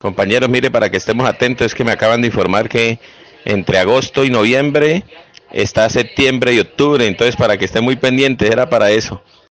Compañeros, mire, para que estemos atentos, es que me acaban de informar que entre agosto y noviembre está septiembre y octubre, entonces para que estén muy pendientes, era para eso.